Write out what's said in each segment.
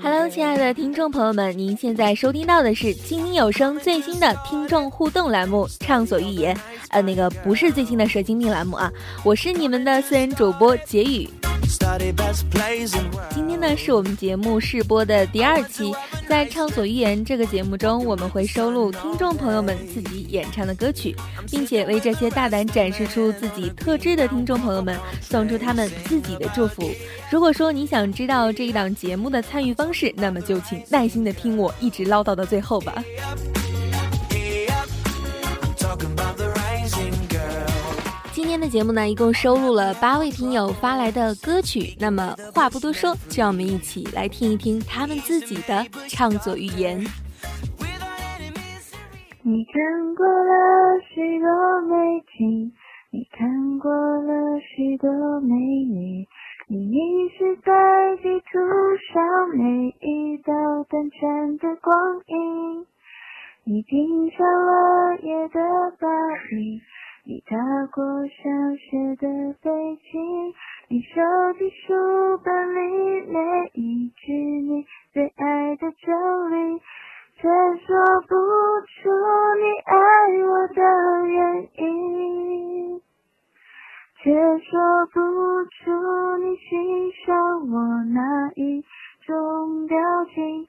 Hello，亲爱的听众朋友们，您现在收听到的是精英有声最新的听众互动栏目《畅所欲言》，呃，那个不是最新的蛇精病栏目啊，我是你们的私人主播杰宇。今天呢，是我们节目试播的第二期。在《畅所欲言》这个节目中，我们会收录听众朋友们自己演唱的歌曲，并且为这些大胆展示出自己特质的听众朋友们送出他们自己的祝福。如果说你想知道这一档节目的参与方式，那么就请耐心的听我一直唠叨到最后吧。的节目呢，一共收录了八位听友发来的歌曲。那么话不多说，就让我们一起来听一听他们自己的畅所欲言。你看过了许多美景，你看过了许多美女，你迷失在地图上每一道短暂的光影，你品尝了夜的巴黎。你踏过小雪的北京，你收集书本里每一句你最爱的真理，却说不出你爱我的原因，却说不出你欣赏我哪一种表情。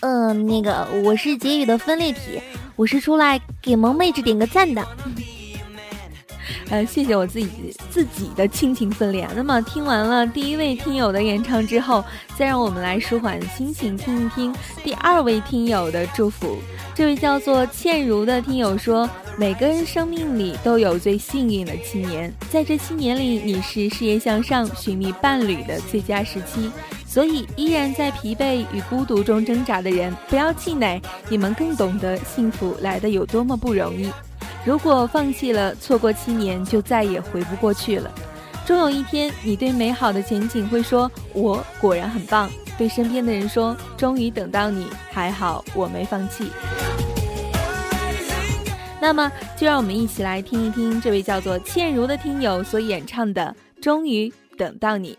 嗯，那个我是结语的分裂体，我是出来给萌妹子点个赞的。呃，谢谢我自己自己的亲情分裂。那么听完了第一位听友的演唱之后，再让我们来舒缓心情，听一听第二位听友的祝福。这位叫做倩如的听友说：“每个人生命里都有最幸运的七年，在这七年里，你是事业向上、寻觅伴侣的最佳时期。”所以，依然在疲惫与孤独中挣扎的人，不要气馁，你们更懂得幸福来的有多么不容易。如果放弃了，错过七年，就再也回不过去了。终有一天，你对美好的前景会说：“我果然很棒。”对身边的人说：“终于等到你，还好我没放弃。”那么，就让我们一起来听一听这位叫做倩如的听友所演唱的《终于等到你》。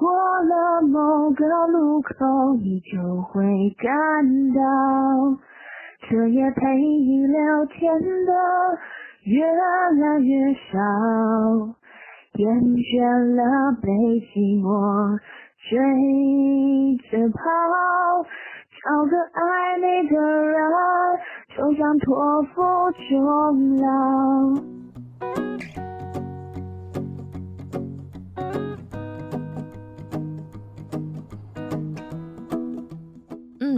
过了某个路口，你就会感到，彻夜陪你聊天的越来越少，厌倦了被寂寞追着跑，找个爱你的人，就像托付终老。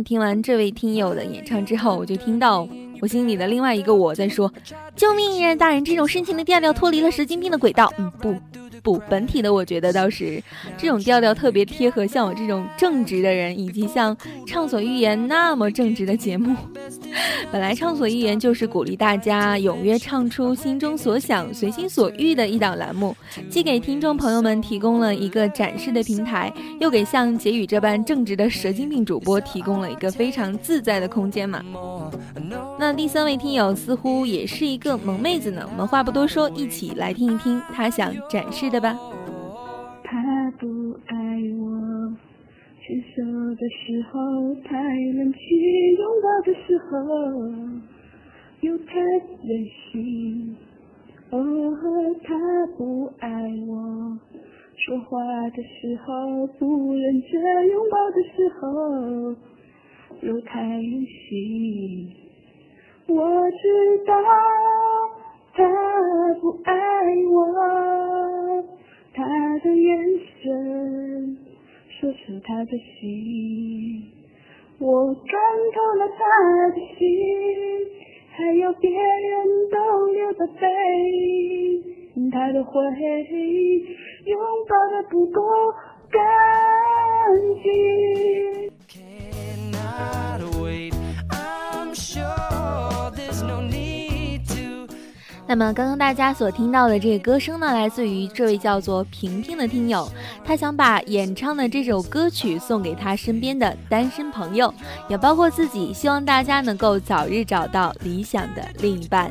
听完这位听友的演唱之后，我就听到我心里的另外一个我在说：“救命！艺人大人，这种深情的调调脱离了神经病的轨道。”嗯，不。不，本体的我觉得倒是这种调调特别贴合像我这种正直的人，以及像畅所欲言那么正直的节目。本来畅所欲言就是鼓励大家踊跃唱出心中所想、随心所欲的一档栏目，既给听众朋友们提供了一个展示的平台，又给像杰宇这般正直的蛇精病主播提供了一个非常自在的空间嘛。那第三位听友似乎也是一个萌妹子呢，我们话不多说，一起来听一听她想展示。的吧。他不爱我，牵手的时候太冷清拥抱的时候又太任性。哦，他不爱我，说话的时候不认真拥抱的时候又太任性。我知道他不爱我，他的眼神说出他的心，我看透了他的心，还有别人都留的背影，他的回忆。拥抱的不够干净。那么，刚刚大家所听到的这个歌声呢，来自于这位叫做平平的听友，他想把演唱的这首歌曲送给他身边的单身朋友，也包括自己，希望大家能够早日找到理想的另一半。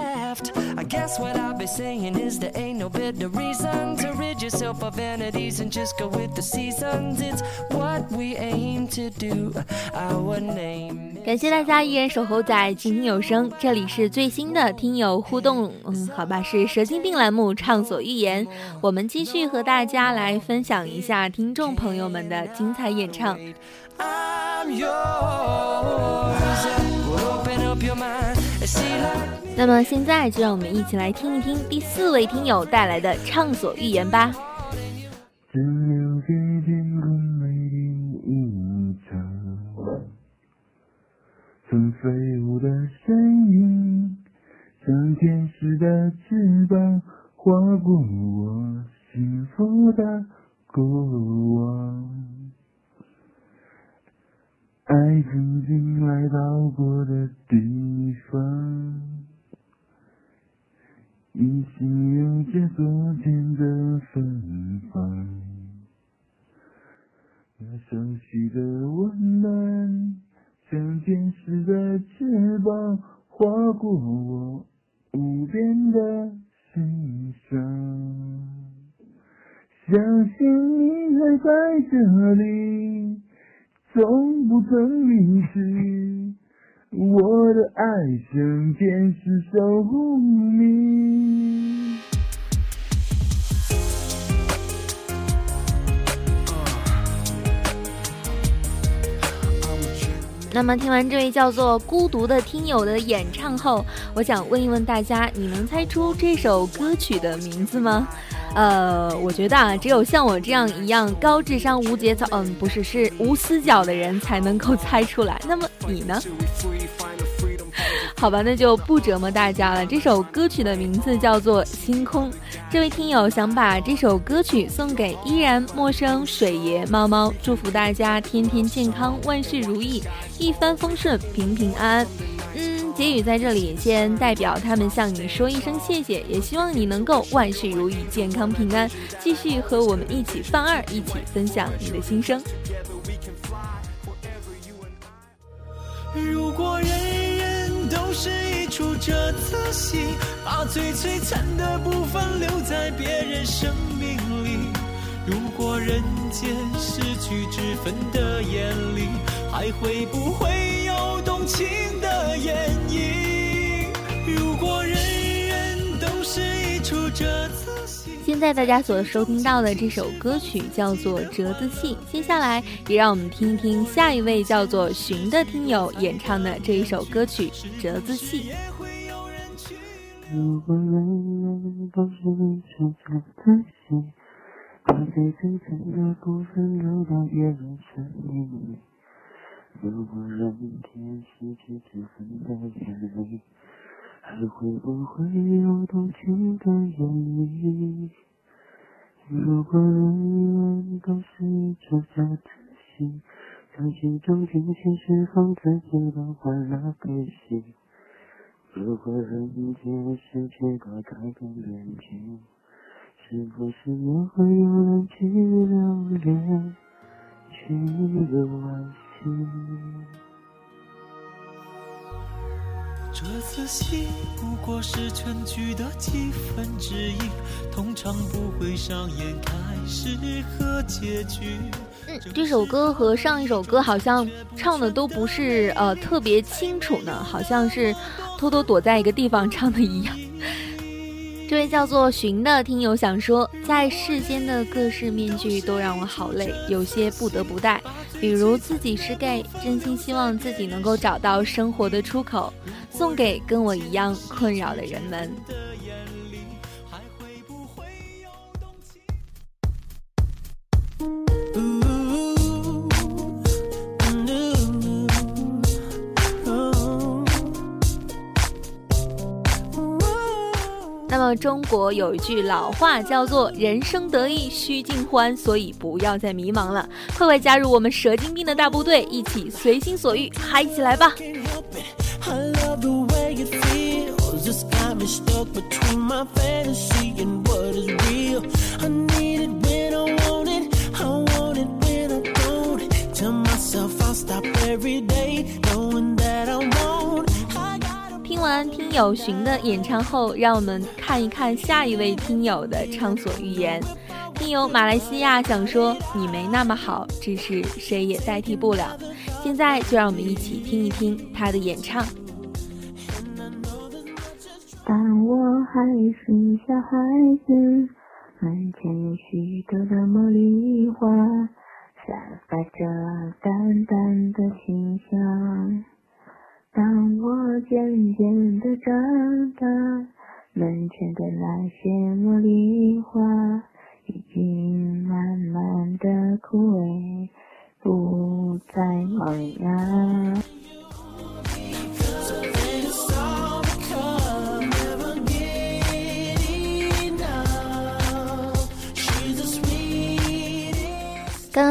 I guess what I'll be saying is there ain't no better reason to rid yourself of vanities and just go with the seasons. It's what we aim to do. Our name. 感谢大家依然守候在静听有声，这里是最新的听友互动，嗯，好吧，是蛇精病栏目畅所欲言。我们继续和大家来分享一下听众朋友们的精彩演唱。那么现在就让我们一起来听一听第四位听友带来的畅所欲言吧。曾飞舞的身影，像天使的翅膀，划过我幸福的过往。爱曾经来到过的地方，依稀有着昨天的芬芳，那熟悉的温暖。像天使的翅膀，划过我无边的心上。相信你还在这里，从不曾离去。我的爱像天使守护你。那么听完这位叫做孤独的听友的演唱后，我想问一问大家，你能猜出这首歌曲的名字吗？呃，我觉得啊，只有像我这样一样高智商无节操，嗯，不是，是无死角的人才能够猜出来。那么你呢？好吧，那就不折磨大家了。这首歌曲的名字叫做《星空》。这位听友想把这首歌曲送给依然陌生水爷猫猫，祝福大家天天健康，万事如意，一帆风顺，平平安安。嗯，杰宇在这里先代表他们向你说一声谢谢，也希望你能够万事如意，健康平安，继续和我们一起放二，一起分享你的心声。如果人人。都是一出这次戏，把最璀璨的部分留在别人生命里。如果人间失去脂粉的眼里，还会不会有动情的演绎？如果人人都是一出折子戏。现在大家所收听到的这首歌曲叫做《折子戏》，接下来也让我们听一听下一位叫做寻的听友演唱的这一首歌曲《折子戏》。如果人人都是一出折子戏，把最的部分留。如果人天失去脂粉的眼里。还会不会有动情的言语？如果人人都是一出假的戏，在剧中尽情释放自己的欢乐悲喜，如果人间世界都太平边境，是不是也会有人去留恋，去惋惜？这次戏不过是全剧的几分之一，通常不会上演开始和结局。嗯，这首歌和上一首歌好像唱的都不是呃特别清楚呢，好像是偷偷躲在一个地方唱的一样。这位叫做寻的听友想说，在世间的各式面具都让我好累，有些不得不戴，比如自己是 gay，真心希望自己能够找到生活的出口。送给跟我一样困扰的人们。中国有一句老话叫做“人生得意须尽欢”，所以不要再迷茫了，快快加入我们蛇精兵的大部队，一起随心所欲嗨起来吧！I love the way it feels. It's got me stuck between my fantasy and what is real. I need it when I want it. I want it when I don't. Tell myself I'll stop every day, knowing 听友寻的演唱后，让我们看一看下一位听友的畅所欲言。听友马来西亚想说：“你没那么好，只是谁也代替不了。”现在就让我们一起听一听他的演唱。但我还是小孩子，门前有许多的茉莉花，散发着淡淡的清香。当我渐渐的长大，门前的那些茉莉花已经慢慢的枯萎。不再萌芽。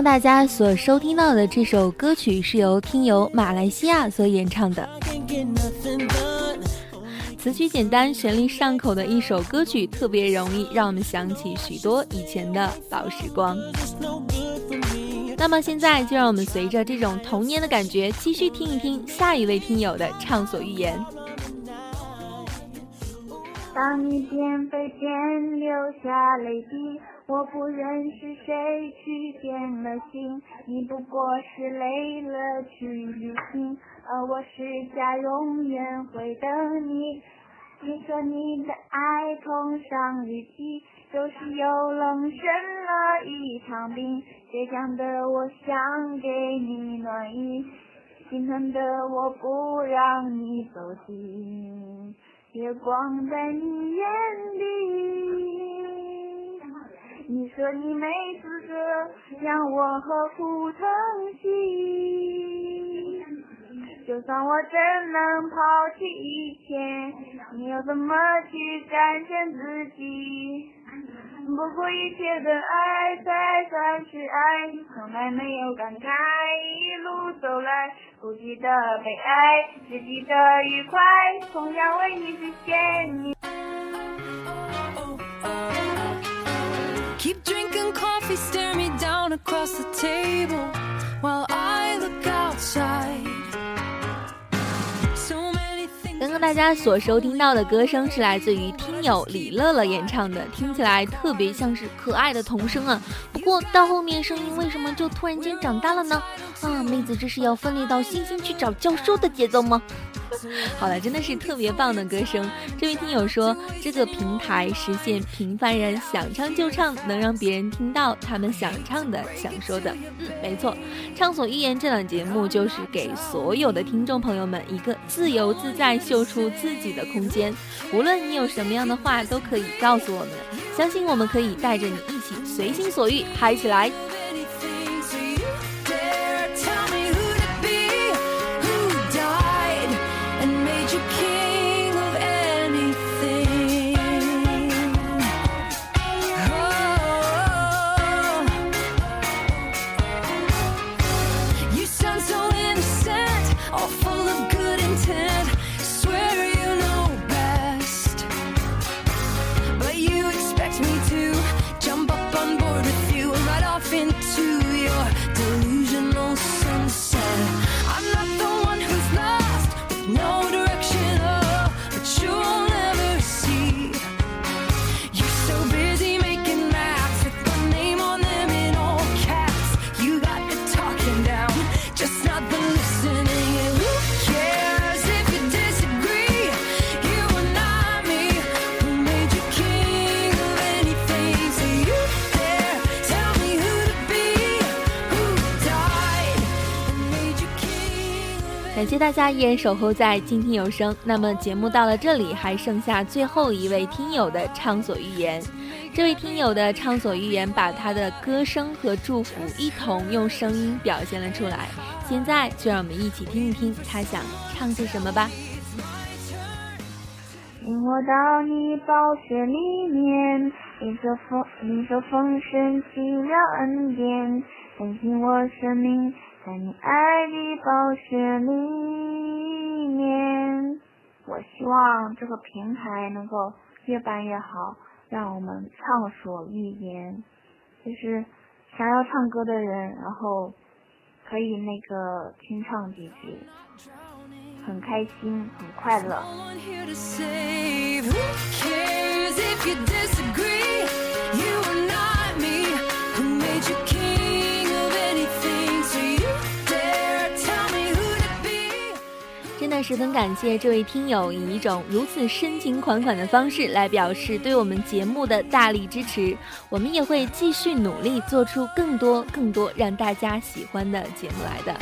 大家所收听到的这首歌曲是由听友马来西亚所演唱的，词曲简单、旋律上口的一首歌曲，特别容易让我们想起许多以前的老时光。那么现在就让我们随着这种童年的感觉，继续听一听下一位听友的畅所欲言。当你边飞边流下泪滴，我不认识谁去变了心，你不过是累了去旅行，而我是家永远会等你。你说你的爱碰上雨季。就是又冷生了一场病，倔强的我想给你暖意，心疼的我不让你走近，月光在你眼里。你说你没资格让我何苦疼惜，就算我真能抛弃一切，你又怎么去战胜自己？不顾一切的爱才算是爱，从来没有感慨，一路走来不记得悲哀，只记得愉快，同样为你实现你。Keep drinking coffee, stare me down across the table while I look outside. 大家所收听到的歌声是来自于听友李乐乐演唱的，听起来特别像是可爱的童声啊。不过到后面声音为什么就突然间长大了呢？啊，妹子这是要分裂到星星去找教授的节奏吗？好了，真的是特别棒的歌声。这位听友说，这个平台实现平凡人想唱就唱，能让别人听到他们想唱的、想说的。嗯，没错，畅所欲言这档节目就是给所有的听众朋友们一个自由自在、秀出自己的空间。无论你有什么样的话，都可以告诉我们，相信我们可以带着你一起随心所欲嗨起来。大家依然守候在静听有声。那么节目到了这里，还剩下最后一位听友的畅所欲言。这位听友的畅所欲言，把他的歌声和祝福一同用声音表现了出来。现在就让我们一起听一听他想唱些什么吧。引我到你宝血里面，你说风，你说风声奇妙恩典，更新我生命。在你爱的宝血里面，我希望这个平台能够越办越好，让我们畅所欲言。就是想要唱歌的人，然后可以那个清唱几句，很开心，很快乐。十分感谢这位听友以一种如此深情款款的方式来表示对我们节目的大力支持，我们也会继续努力做出更多更多让大家喜欢的节目来的。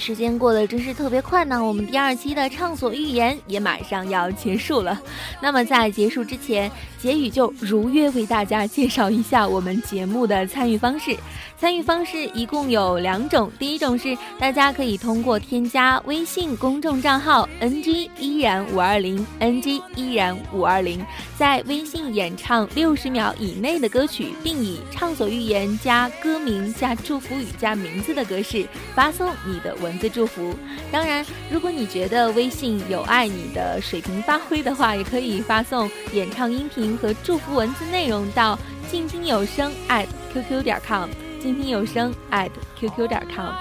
时间过得真是特别快呢。我们第二期的畅所欲言也马上要结束了。那么在结束之前，杰宇就如约为大家介绍一下我们节目的参与方式。参与方式一共有两种，第一种是大家可以通过添加微信公众账号 ng 依然五二零 ng 依然五二零，在微信演唱六十秒以内的歌曲，并以畅所欲言加歌名加祝福语加名字的格式发送你的文字祝福。当然，如果你觉得微信有碍你的水平发挥的话，也可以发送演唱音频和祝福文字内容到静听有声 at qq 点 com。静听有声 at qq 点 com。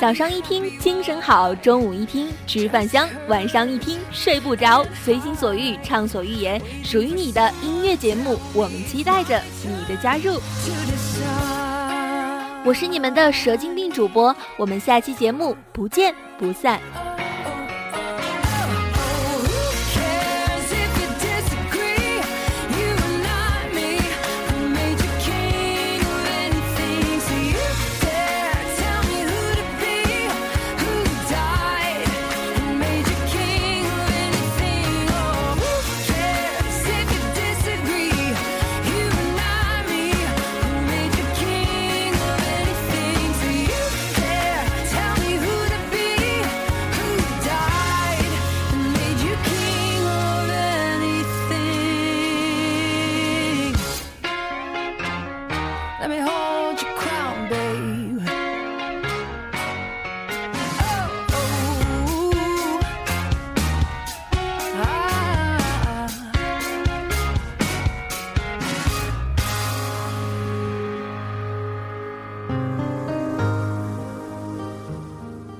早上一听精神好，中午一听吃饭香，晚上一听睡不着。随心所欲畅所欲言，属于你的音乐节目，我们期待着你的加入。我是你们的蛇精病主播，我们下期节目不见不散。